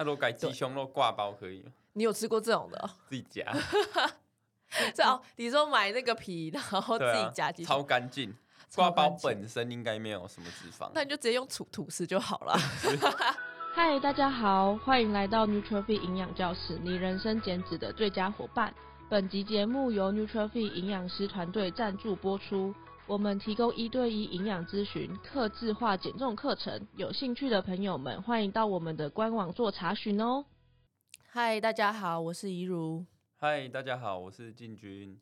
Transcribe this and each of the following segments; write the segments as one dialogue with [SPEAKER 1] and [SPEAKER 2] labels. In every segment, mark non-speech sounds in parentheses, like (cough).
[SPEAKER 1] 他如果改鸡胸肉挂包可以吗？
[SPEAKER 2] 你有吃过这种的、喔？
[SPEAKER 1] 自己夹。(laughs)
[SPEAKER 2] 这哦，你说买那个皮，然后自己夹鸡胸，
[SPEAKER 1] 超干净。挂包本身应该没有什么脂肪，
[SPEAKER 2] 那你就直接用吐吐司就好了。(laughs)
[SPEAKER 3] 嗨，大家好，欢迎来到 Nutrify 营养教室，你人生减脂的最佳伙伴。本集节目由 Nutrify 营养师团队赞助播出。我们提供一对一营养咨询、客制化减重课程，有兴趣的朋友们欢迎到我们的官网做查询哦。
[SPEAKER 2] 嗨，大家好，我是怡如。
[SPEAKER 1] 嗨，大家好，我是进军。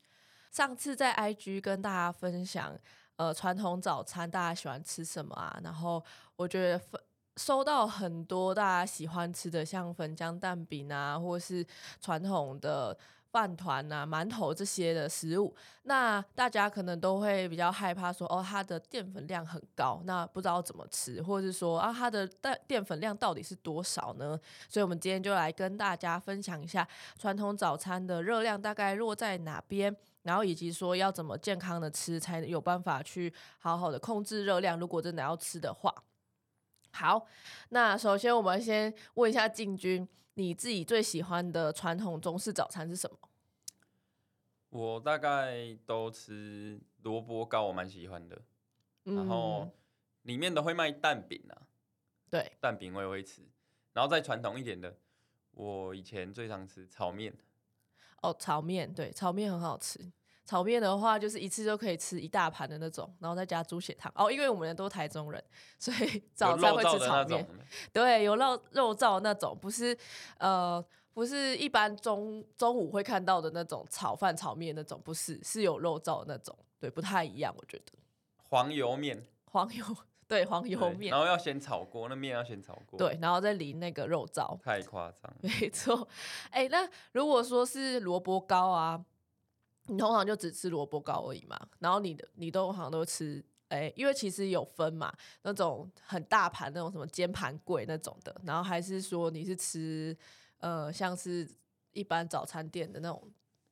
[SPEAKER 2] 上次在 IG 跟大家分享，呃，传统早餐大家喜欢吃什么啊？然后我觉得分收到很多大家喜欢吃的，像粉浆蛋饼啊，或是传统的。饭团呐、馒头这些的食物，那大家可能都会比较害怕说，哦，它的淀粉量很高，那不知道怎么吃，或者是说啊，它的淀淀粉量到底是多少呢？所以，我们今天就来跟大家分享一下传统早餐的热量大概落在哪边，然后以及说要怎么健康的吃，才有办法去好好的控制热量。如果真的要吃的话。好，那首先我们先问一下进军，你自己最喜欢的传统中式早餐是什么？
[SPEAKER 1] 我大概都吃萝卜糕，我蛮喜欢的。嗯、然后里面的会卖蛋饼啊，
[SPEAKER 2] 对，
[SPEAKER 1] 蛋饼我也会吃。然后再传统一点的，我以前最常吃炒面。
[SPEAKER 2] 哦，炒面，对，炒面很好吃。炒面的话，就是一次就可以吃一大盘的那种，然后再加猪血汤。哦，因为我们都台中人，所以早餐会吃炒面。对，有肉肉燥那种，不是呃，不是一般中中午会看到的那种炒饭炒面那种，不是，是有肉燥的那种。对，不太一样，我觉得。
[SPEAKER 1] 黄油面，
[SPEAKER 2] 黄油，(laughs) 对，黄油面，
[SPEAKER 1] 然后要先炒过，那面要先炒过，
[SPEAKER 2] 对，然后再淋那个肉燥。
[SPEAKER 1] 太夸张。
[SPEAKER 2] 没错，哎，那如果说是萝卜糕啊。你通常就只吃萝卜糕而已嘛，然后你的你都好像都吃，哎、欸，因为其实有分嘛，那种很大盘那种什么煎盘贵那种的，然后还是说你是吃呃像是一般早餐店的那种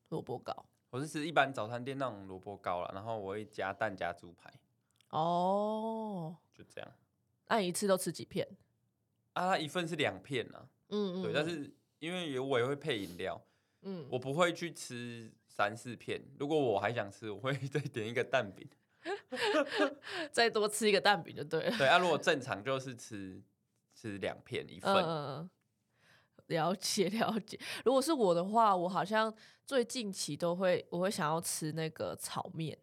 [SPEAKER 2] 萝卜糕？
[SPEAKER 1] 我是吃一般早餐店那种萝卜糕了，然后我会加蛋加猪排。
[SPEAKER 2] 哦，
[SPEAKER 1] 就这样。
[SPEAKER 2] 那你一次都吃几片？
[SPEAKER 1] 啊，它一份是两片啊。嗯，嗯嗯。对，但是因为有我也会配饮料。嗯，我不会去吃三四片。如果我还想吃，我会 (laughs) 再点一个蛋饼，(laughs)
[SPEAKER 2] 再多吃一个蛋饼就对了。
[SPEAKER 1] 对啊，如果正常就是吃吃两片一份。
[SPEAKER 2] 嗯，了解了解。如果是我的话，我好像最近期都会，我会想要吃那个炒面，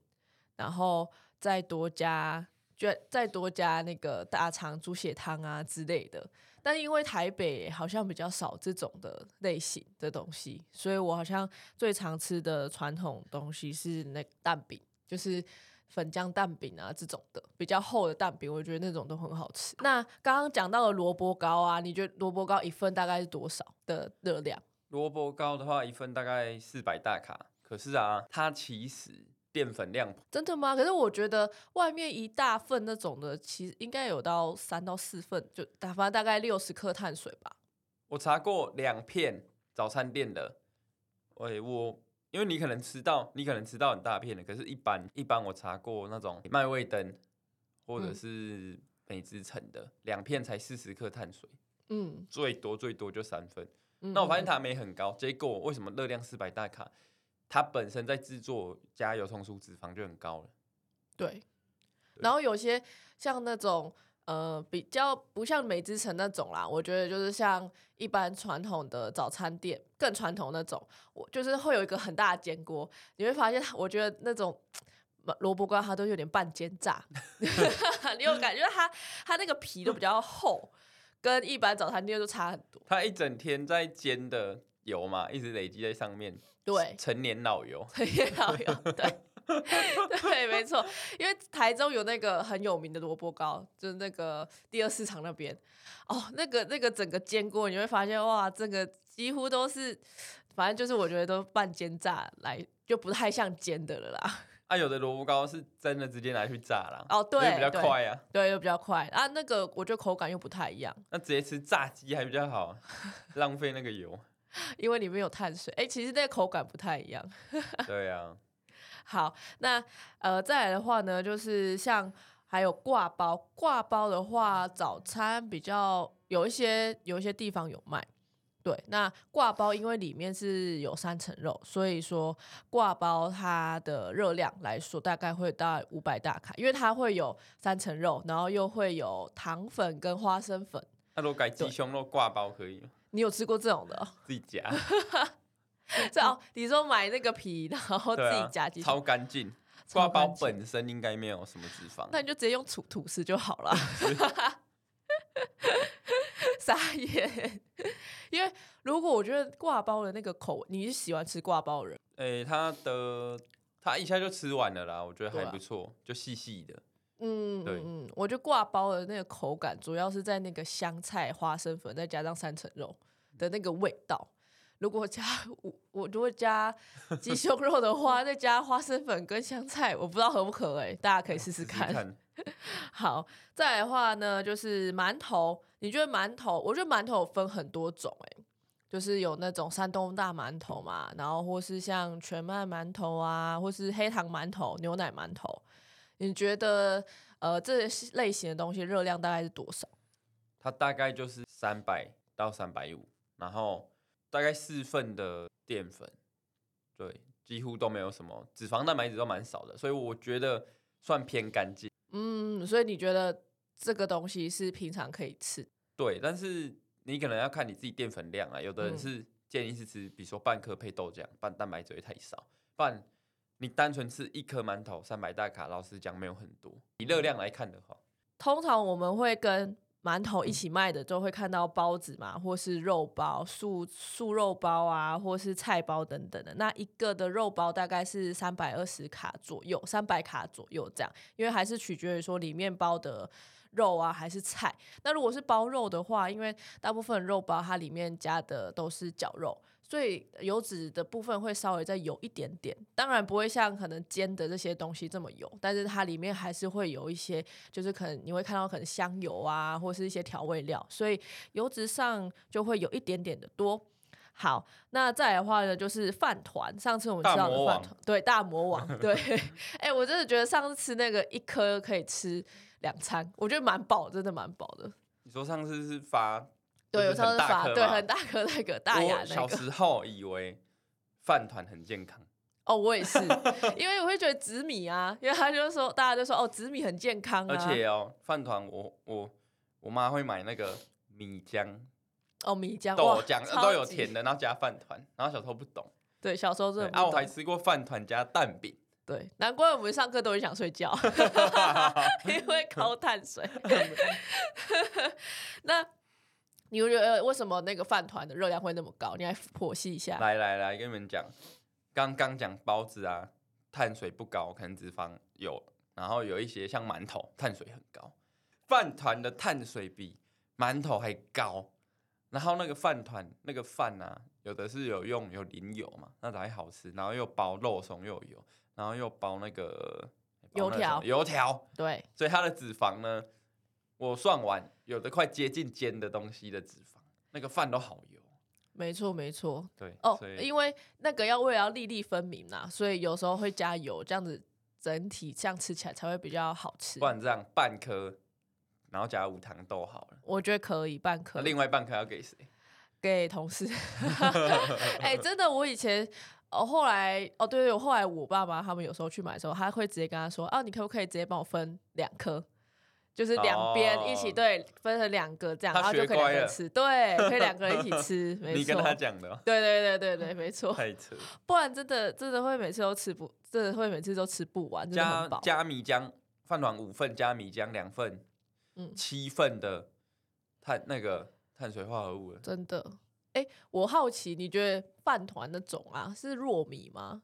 [SPEAKER 2] 然后再多加。就再多加那个大肠猪血汤啊之类的，但因为台北好像比较少这种的类型的东西，所以我好像最常吃的传统东西是那蛋饼，就是粉浆蛋饼啊这种的比较厚的蛋饼，我觉得那种都很好吃。那刚刚讲到的萝卜糕啊，你觉得萝卜糕一份大概是多少的热量？
[SPEAKER 1] 萝卜糕的话，一份大概四百大卡，可是啊，它其实。淀粉量
[SPEAKER 2] 真的吗？可是我觉得外面一大份那种的，其实应该有到三到四份，就打发大概六十克碳水吧。
[SPEAKER 1] 我查过两片早餐店的，喂，我因为你可能吃到，你可能吃到很大片的，可是一般一般我查过那种麦味登或者是美之城的，两、嗯、片才四十克碳水，嗯，最多最多就三份。嗯、那我发现它没很高，结果为什么热量四百大卡？它本身在制作加油葱酥脂肪就很高了，
[SPEAKER 2] 对。对，然后有些像那种呃比较不像美之城那种啦，我觉得就是像一般传统的早餐店更传统那种，我就是会有一个很大的煎锅，你会发现，我觉得那种萝卜糕它都有点半煎炸 (laughs) (laughs) 你有感觉它它那个皮都比较厚，跟一般早餐店都差很多。
[SPEAKER 1] 它一整天在煎的。油嘛，一直累积在上面。
[SPEAKER 2] 对，
[SPEAKER 1] 成年老油。
[SPEAKER 2] 陈年老油，对，(laughs) 对，没错。因为台中有那个很有名的萝卜糕，就是那个第二市场那边。哦，那个那个整个煎锅，你会发现哇，这个几乎都是，反正就是我觉得都半煎炸来，就不太像煎的了啦。
[SPEAKER 1] 啊，有的萝卜糕是真的直接拿去炸了。
[SPEAKER 2] 哦，对，
[SPEAKER 1] 比较快啊。
[SPEAKER 2] 对，又比较快啊。那个我觉得口感又不太一样。
[SPEAKER 1] 那直接吃炸鸡还比较好，(laughs) 浪费那个油。
[SPEAKER 2] 因为里面有碳水，哎、欸，其实那个口感不太一样。(laughs)
[SPEAKER 1] 对呀、啊。
[SPEAKER 2] 好，那呃，再来的话呢，就是像还有挂包，挂包的话，早餐比较有一些有一些地方有卖。对，那挂包因为里面是有三层肉，所以说挂包它的热量来说大概会到五百大卡，因为它会有三层肉，然后又会有糖粉跟花生粉。
[SPEAKER 1] 那如果改鸡胸肉挂包可以吗？
[SPEAKER 2] 你有吃过这种的喔？
[SPEAKER 1] 自己夹。(laughs)
[SPEAKER 2] 这哦，你说买那个皮，然后自己夹
[SPEAKER 1] 超干净。挂包本身应该没有什么脂肪，
[SPEAKER 2] 那你就直接用吐吐司就好了。(laughs) 傻眼，因为如果我觉得挂包的那个口，你是喜欢吃挂包的人？
[SPEAKER 1] 诶、欸，他的他一下就吃完了啦，我觉得还不错，啊、就细细的。
[SPEAKER 2] 嗯，
[SPEAKER 1] 对，
[SPEAKER 2] 嗯，我觉得挂包的那个口感，主要是在那个香菜、花生粉，再加上三层肉的那个味道。如果加我，我如果加鸡 (laughs) 胸肉的话，再加花生粉跟香菜，我不知道合不合哎、欸，大家可以试试看。(laughs) 好，再来的话呢，就是馒头。你觉得馒头？我觉得馒头有分很多种哎、欸，就是有那种山东大馒头嘛，然后或是像全麦馒头啊，或是黑糖馒头、牛奶馒头。你觉得呃这类型的东西热量大概是多少？
[SPEAKER 1] 它大概就是三百到三百五，然后大概四份的淀粉，对，几乎都没有什么脂肪、蛋白质都蛮少的，所以我觉得算偏干净。
[SPEAKER 2] 嗯，所以你觉得这个东西是平常可以吃？
[SPEAKER 1] 对，但是你可能要看你自己淀粉量啊。有的人是建议是吃，比如说半颗配豆浆，半蛋白质会太少。不然你单纯吃一颗馒头，三百大卡，老实讲没有很多。以热量来看的话，
[SPEAKER 2] 通常我们会跟馒头一起卖的，就会看到包子嘛，或是肉包、素素肉包啊，或是菜包等等的。那一个的肉包大概是三百二十卡左右，三百卡左右这样，因为还是取决于说里面包的肉啊还是菜。那如果是包肉的话，因为大部分肉包它里面加的都是绞肉。所以油脂的部分会稍微再油一点点，当然不会像可能煎的这些东西这么油，但是它里面还是会有一些，就是可能你会看到可能香油啊，或是一些调味料，所以油脂上就会有一点点的多。好，那再来的话呢，就是饭团。上次我们吃到的饭团，对，大魔王，对，(laughs) 哎、欸，我真的觉得上次吃那个一颗可以吃两餐，我觉得蛮饱，真的蛮饱的。
[SPEAKER 1] 你说上次是发？
[SPEAKER 2] 对，有时候是发，对，很大颗那个大牙那
[SPEAKER 1] 个。小时候以为饭团很健康。
[SPEAKER 2] 哦，我也是，(laughs) 因为我会觉得紫米啊，因为他就说，大家就说哦，紫米很健康啊。
[SPEAKER 1] 而且哦，饭团我我我妈会买那个米浆。
[SPEAKER 2] 哦，米浆
[SPEAKER 1] 豆浆都有甜的，然后加饭团，然后小时候不懂。
[SPEAKER 2] 对，小时候真的。
[SPEAKER 1] 啊，我还吃过饭团加蛋饼。
[SPEAKER 2] 对，难怪我们上课都很想睡觉，(laughs) (laughs) 因为高碳水。那。你觉得为什么那个饭团的热量会那么高？你来剖析一下。
[SPEAKER 1] 来来来，跟你们讲，刚刚讲包子啊，碳水不高，可能脂肪有，然后有一些像馒头，碳水很高。饭团的碳水比馒头还高，然后那个饭团那个饭啊，有的是有用有淋油嘛，那才好吃。然后又包肉松又有油，然后又包那个
[SPEAKER 2] 油条，
[SPEAKER 1] 油条，
[SPEAKER 2] 对，
[SPEAKER 1] 所以它的脂肪呢？我算完，有的快接近煎的东西的脂肪，那个饭都好油。
[SPEAKER 2] 没错，没错。
[SPEAKER 1] 对
[SPEAKER 2] 哦，因为那个要为了要粒粒分明呐，所以有时候会加油，这样子整体这样吃起来才会比较好吃。
[SPEAKER 1] 不然这样半颗，然后加无糖豆好了。
[SPEAKER 2] 我觉得可以半颗。
[SPEAKER 1] 另外半颗要给谁？
[SPEAKER 2] 给同事。(laughs) 哎、欸，真的，我以前哦，后来哦，对对，我后来我爸妈他们有时候去买的时候，他会直接跟他说：“啊，你可不可以直接帮我分两颗？”就是两边一起、oh, 对，分成两个这样，然后就可以两个人吃，对，可以两个人一起吃。(laughs) 没错，
[SPEAKER 1] 你跟他讲的。
[SPEAKER 2] 对对对对对，没错。(laughs)
[SPEAKER 1] 太扯。
[SPEAKER 2] 不然真的真的会每次都吃不，真的会每次都吃不完。
[SPEAKER 1] 加加米浆饭团五份，加米浆两份，嗯，七份的碳那个碳水化合物。
[SPEAKER 2] 真的，哎、欸，我好奇，你觉得饭团的种啊，是糯米吗？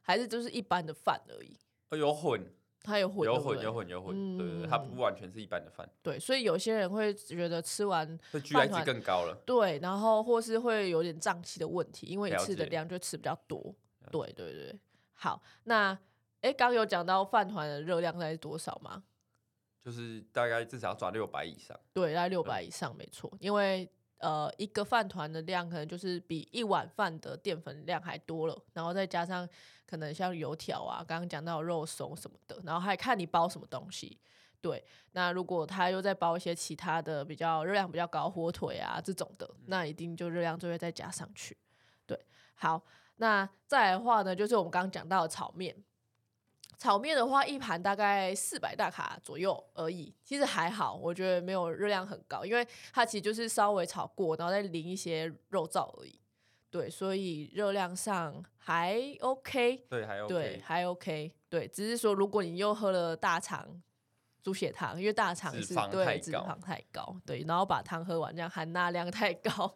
[SPEAKER 2] 还是就是一般的饭而已？
[SPEAKER 1] 有混。
[SPEAKER 2] 它有混，
[SPEAKER 1] 有混，有混，有混，嗯、对对对，它不完全是一般的饭。
[SPEAKER 2] 对，所以有些人会觉得吃完
[SPEAKER 1] 会 GI 值更高了。
[SPEAKER 2] 对，然后或是会有点胀气的问题，因为一次的量就吃比较多。对对对，好，那哎，刚有讲到饭团的热量在多少吗？
[SPEAKER 1] 就是大概至少要抓六百以上。
[SPEAKER 2] 对，大概六百以上没错，因为。呃，一个饭团的量可能就是比一碗饭的淀粉量还多了，然后再加上可能像油条啊，刚刚讲到肉松什么的，然后还看你包什么东西。对，那如果他又再包一些其他的比较热量比较高，火腿啊这种的，那一定就热量就会再加上去。对，好，那再来的话呢，就是我们刚刚讲到的炒面。炒面的话，一盘大概四百大卡左右而已，其实还好，我觉得没有热量很高，因为它其实就是稍微炒过，然后再淋一些肉燥而已。对，所以热量上还 OK。
[SPEAKER 1] 对，还 OK。
[SPEAKER 2] 对，还 OK。对，只是说如果你又喝了大肠猪血汤，因为大肠是对脂肪太高，对，然后把汤喝完，这样含钠量太高。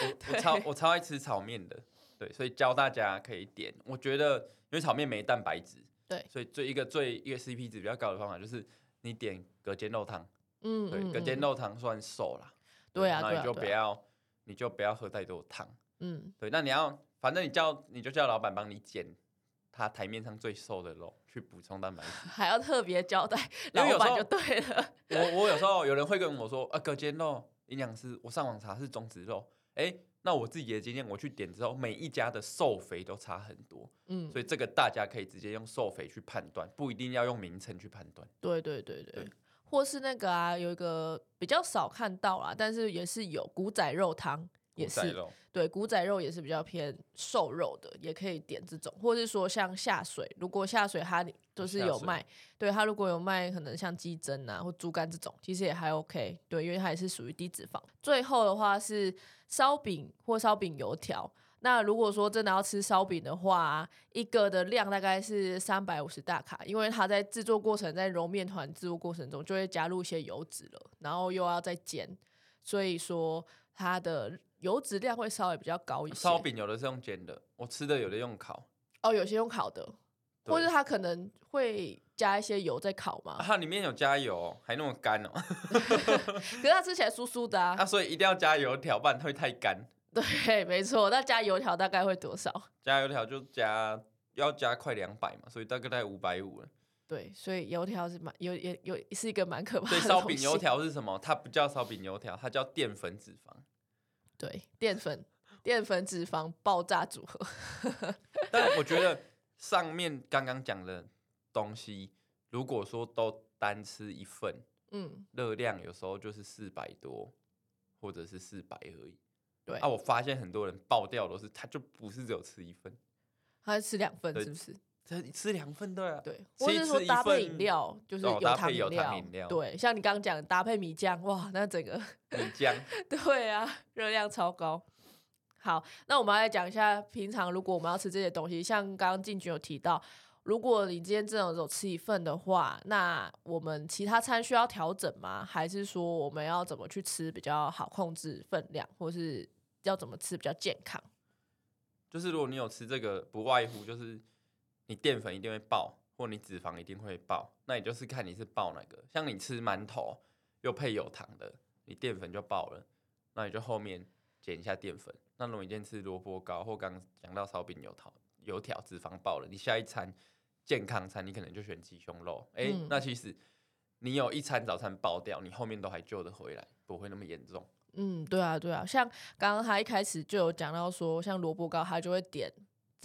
[SPEAKER 1] 我我超我超爱吃炒面的，对，所以教大家可以点。我觉得因为炒面没蛋白质。
[SPEAKER 2] 对，
[SPEAKER 1] 所以最一个最一个 CP 值比较高的方法就是你点隔间肉汤，
[SPEAKER 2] 嗯，
[SPEAKER 1] 对，隔间肉汤算瘦啦，
[SPEAKER 2] 对啊，
[SPEAKER 1] 那你就不要，你就不要喝太多汤，
[SPEAKER 2] 嗯，
[SPEAKER 1] 对，那你要，反正你叫你就叫老板帮你减他台面上最瘦的肉去补充蛋白质，
[SPEAKER 2] 还要特别交代老板就对了。
[SPEAKER 1] 我我有时候有人会跟我说啊，隔间肉营养师，我上网查是中植肉，哎。那我自己的经验，我去点之后，每一家的瘦肥都差很多，
[SPEAKER 2] 嗯，
[SPEAKER 1] 所以这个大家可以直接用瘦肥去判断，不一定要用名称去判断。
[SPEAKER 2] 对对对对，
[SPEAKER 1] 对。
[SPEAKER 2] 或是那个啊，有一个比较少看到啦，但是也是有古仔肉汤，也是对古仔肉也是比较偏瘦肉的，也可以点这种，或是说像下水，如果下水它都是有卖，对它如果有卖，可能像鸡胗啊或猪肝这种，其实也还 OK，对，因为它也是属于低脂肪。最后的话是。烧饼或烧饼油条，那如果说真的要吃烧饼的话，一个的量大概是三百五十大卡，因为它在制作过程，在揉面团制作过程中就会加入一些油脂了，然后又要再煎，所以说它的油脂量会稍微比较高一些。
[SPEAKER 1] 烧饼有的是用煎的，我吃的有的用烤。
[SPEAKER 2] 哦，有些用烤的，或者它可能会加一些油在烤嘛。
[SPEAKER 1] 它里面有加油，还那么干哦。(laughs)
[SPEAKER 2] 可是它吃起来酥酥的啊。
[SPEAKER 1] 啊，所以一定要加油条，不然会太干。(laughs)
[SPEAKER 2] 对，没错。那加油条大概会多少？(laughs)
[SPEAKER 1] 加油条就加要加快两百嘛，所以大概在五百五了。
[SPEAKER 2] 对，所以油条是蛮有也有是一个蛮可怕的。
[SPEAKER 1] 烧饼油条是什么？它不叫烧饼油条，它叫淀粉脂肪。
[SPEAKER 2] 对，淀粉淀粉脂肪爆炸组合。(laughs)
[SPEAKER 1] 但我觉得上面刚刚讲的东西，如果说都单吃一份，
[SPEAKER 2] 嗯，
[SPEAKER 1] 热量有时候就是四百多，或者是四百而已。
[SPEAKER 2] 对
[SPEAKER 1] 啊，我发现很多人爆掉都是，他就不是只有吃一份，
[SPEAKER 2] 他是吃两份，是不是？
[SPEAKER 1] 吃吃两份对啊，
[SPEAKER 2] 对，或者是说搭配饮料，就是有糖饮料，
[SPEAKER 1] 料，
[SPEAKER 2] 对，像你刚刚讲搭配米浆，哇，那整个 (laughs)
[SPEAKER 1] 米浆，
[SPEAKER 2] 对啊，热量超高。好，那我们来讲一下，平常如果我们要吃这些东西，像刚刚进群有提到，如果你今天这种只有吃一份的话，那我们其他餐需要调整吗？还是说我们要怎么去吃比较好控制分量，或是要怎么吃比较健康？
[SPEAKER 1] 就是如果你有吃这个，不外乎就是你淀粉一定会爆，或你脂肪一定会爆，那也就是看你是爆哪个。像你吃馒头又配有糖的，你淀粉就爆了，那你就后面减一下淀粉。那如果你今天吃萝卜糕，或刚讲到烧饼油条，油条脂肪爆了，你下一餐健康餐，你可能就选鸡胸肉。哎、欸嗯，那其实你有一餐早餐爆掉，你后面都还救得回来，不会那么严重。
[SPEAKER 2] 嗯，对啊，对啊，像刚刚他一开始就有讲到说，像萝卜糕，他就会点。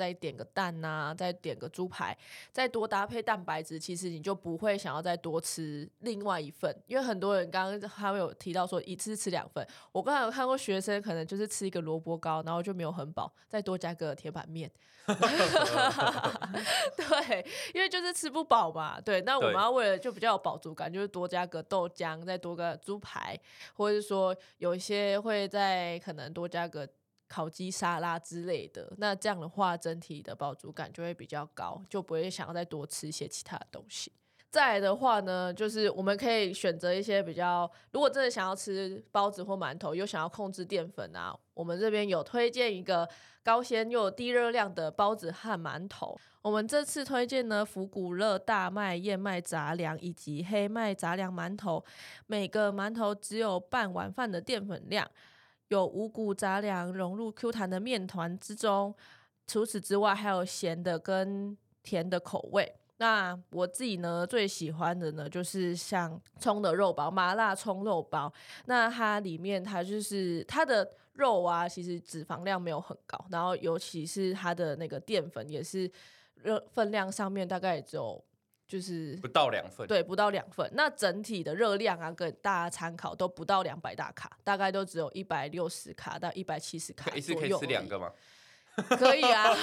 [SPEAKER 2] 再点个蛋呐、啊，再点个猪排，再多搭配蛋白质，其实你就不会想要再多吃另外一份，因为很多人刚刚他们有提到说一次吃两份。我刚才有看过学生可能就是吃一个萝卜糕，然后就没有很饱，再多加个铁板面。(laughs) 对，因为就是吃不饱嘛。对，那我们要为了就比较有饱足感，就是多加个豆浆，再多个猪排，或者是说有一些会再可能多加个。烤鸡沙拉之类的，那这样的话，整体的饱足感就会比较高，就不会想要再多吃一些其他的东西。再来的话呢，就是我们可以选择一些比较，如果真的想要吃包子或馒头，又想要控制淀粉啊，我们这边有推荐一个高纤又低热量的包子和馒头。我们这次推荐呢，福古乐大麦燕麦杂粮以及黑麦杂粮馒头，每个馒头只有半碗饭的淀粉量。有五谷杂粮融入 Q 弹的面团之中，除此之外还有咸的跟甜的口味。那我自己呢，最喜欢的呢就是像葱的肉包，麻辣葱肉包。那它里面它就是它的肉啊，其实脂肪量没有很高，然后尤其是它的那个淀粉也是热分量上面大概也只有。就是
[SPEAKER 1] 不到两份，
[SPEAKER 2] 对，不到两份。那整体的热量啊，跟大家参考都不到两百大卡，大概都只有一百六十卡到一百七十卡。一次
[SPEAKER 1] 可以吃两个吗？(laughs)
[SPEAKER 2] 可以啊，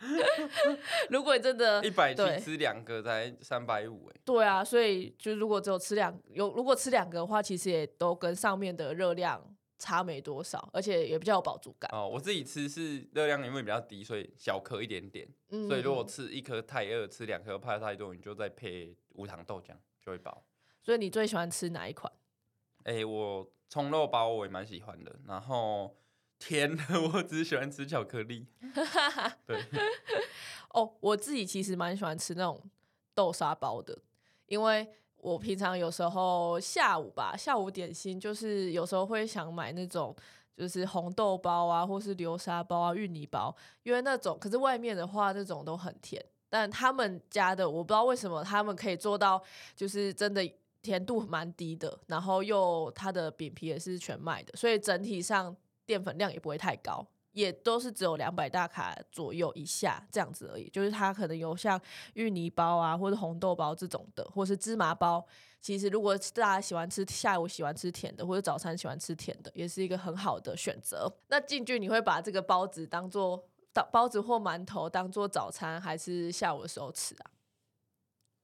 [SPEAKER 2] (laughs) 如果你真的
[SPEAKER 1] 一百七吃两个才三百五哎。
[SPEAKER 2] 对啊，所以就如果只有吃两有，如果吃两个的话，其实也都跟上面的热量差没多少，而且也比较有饱足感。
[SPEAKER 1] 哦，我自己吃是热量因为比较低，所以小颗一点点。嗯，所以如果吃一颗太饿，吃两颗怕太多，你就再配无糖豆浆就会饱。
[SPEAKER 2] 所以你最喜欢吃哪一款？
[SPEAKER 1] 哎、欸，我葱肉包我也蛮喜欢的，然后。甜的我只喜欢吃巧克力。(laughs) 对，
[SPEAKER 2] 哦，我自己其实蛮喜欢吃那种豆沙包的，因为我平常有时候下午吧，下午点心就是有时候会想买那种就是红豆包啊，或是流沙包啊、芋泥包，因为那种可是外面的话那种都很甜，但他们家的我不知道为什么他们可以做到，就是真的甜度蛮低的，然后又它的饼皮也是全麦的，所以整体上。淀粉量也不会太高，也都是只有两百大卡左右以下这样子而已。就是它可能有像芋泥包啊，或者红豆包这种的，或是芝麻包。其实如果大家喜欢吃下午喜欢吃甜的，或者早餐喜欢吃甜的，也是一个很好的选择。那进去你会把这个包子当做包子或馒头当做早餐，还是下午的时候吃啊？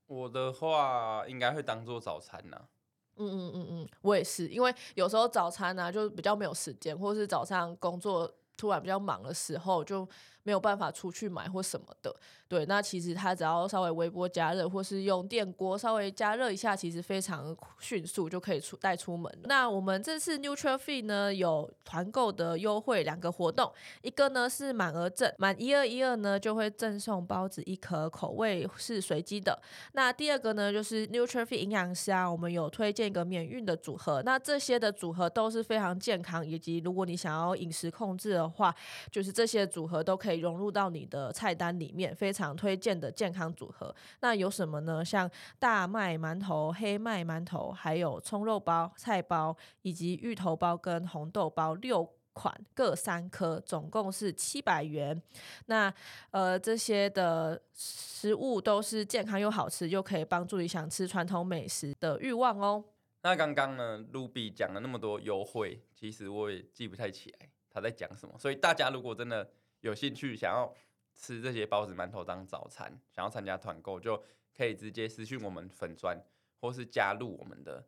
[SPEAKER 1] 我的话应该会当做早餐呢、啊。
[SPEAKER 2] 嗯嗯嗯嗯，我也是，因为有时候早餐呢、啊、就比较没有时间，或是早上工作突然比较忙的时候就。没有办法出去买或什么的，对，那其实它只要稍微微波加热，或是用电锅稍微加热一下，其实非常迅速就可以出带出门。那我们这次 nutrify 呢有团购的优惠两个活动，一个呢是满额赠，满一二一二呢就会赠送包子一颗，口味是随机的。那第二个呢就是 nutrify 营养师啊，我们有推荐一个免运的组合，那这些的组合都是非常健康，以及如果你想要饮食控制的话，就是这些组合都可以。融入到你的菜单里面，非常推荐的健康组合。那有什么呢？像大麦馒头、黑麦馒头，还有葱肉包、菜包，以及芋头包跟红豆包六款，各三颗，总共是七百元。那呃，这些的食物都是健康又好吃，又可以帮助你想吃传统美食的欲望哦。
[SPEAKER 1] 那刚刚呢，Ruby 讲了那么多优惠，其实我也记不太起来他在讲什么。所以大家如果真的有兴趣想要吃这些包子馒头当早餐，想要参加团购，就可以直接私讯我们粉专，或是加入我们的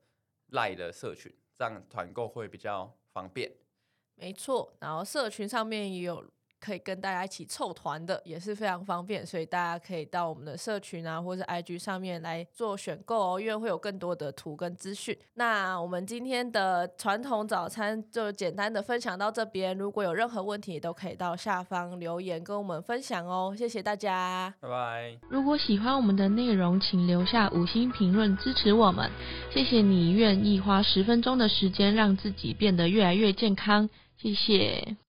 [SPEAKER 1] 赖的社群，这样团购会比较方便。
[SPEAKER 2] 没错，然后社群上面也有。可以跟大家一起凑团的也是非常方便，所以大家可以到我们的社群啊，或者 IG 上面来做选购哦，因为会有更多的图跟资讯。那我们今天的传统早餐就简单的分享到这边，如果有任何问题，都可以到下方留言跟我们分享哦。谢谢大家，
[SPEAKER 1] 拜拜。
[SPEAKER 3] 如果喜欢我们的内容，请留下五星评论支持我们。谢谢你愿意花十分钟的时间让自己变得越来越健康，谢谢。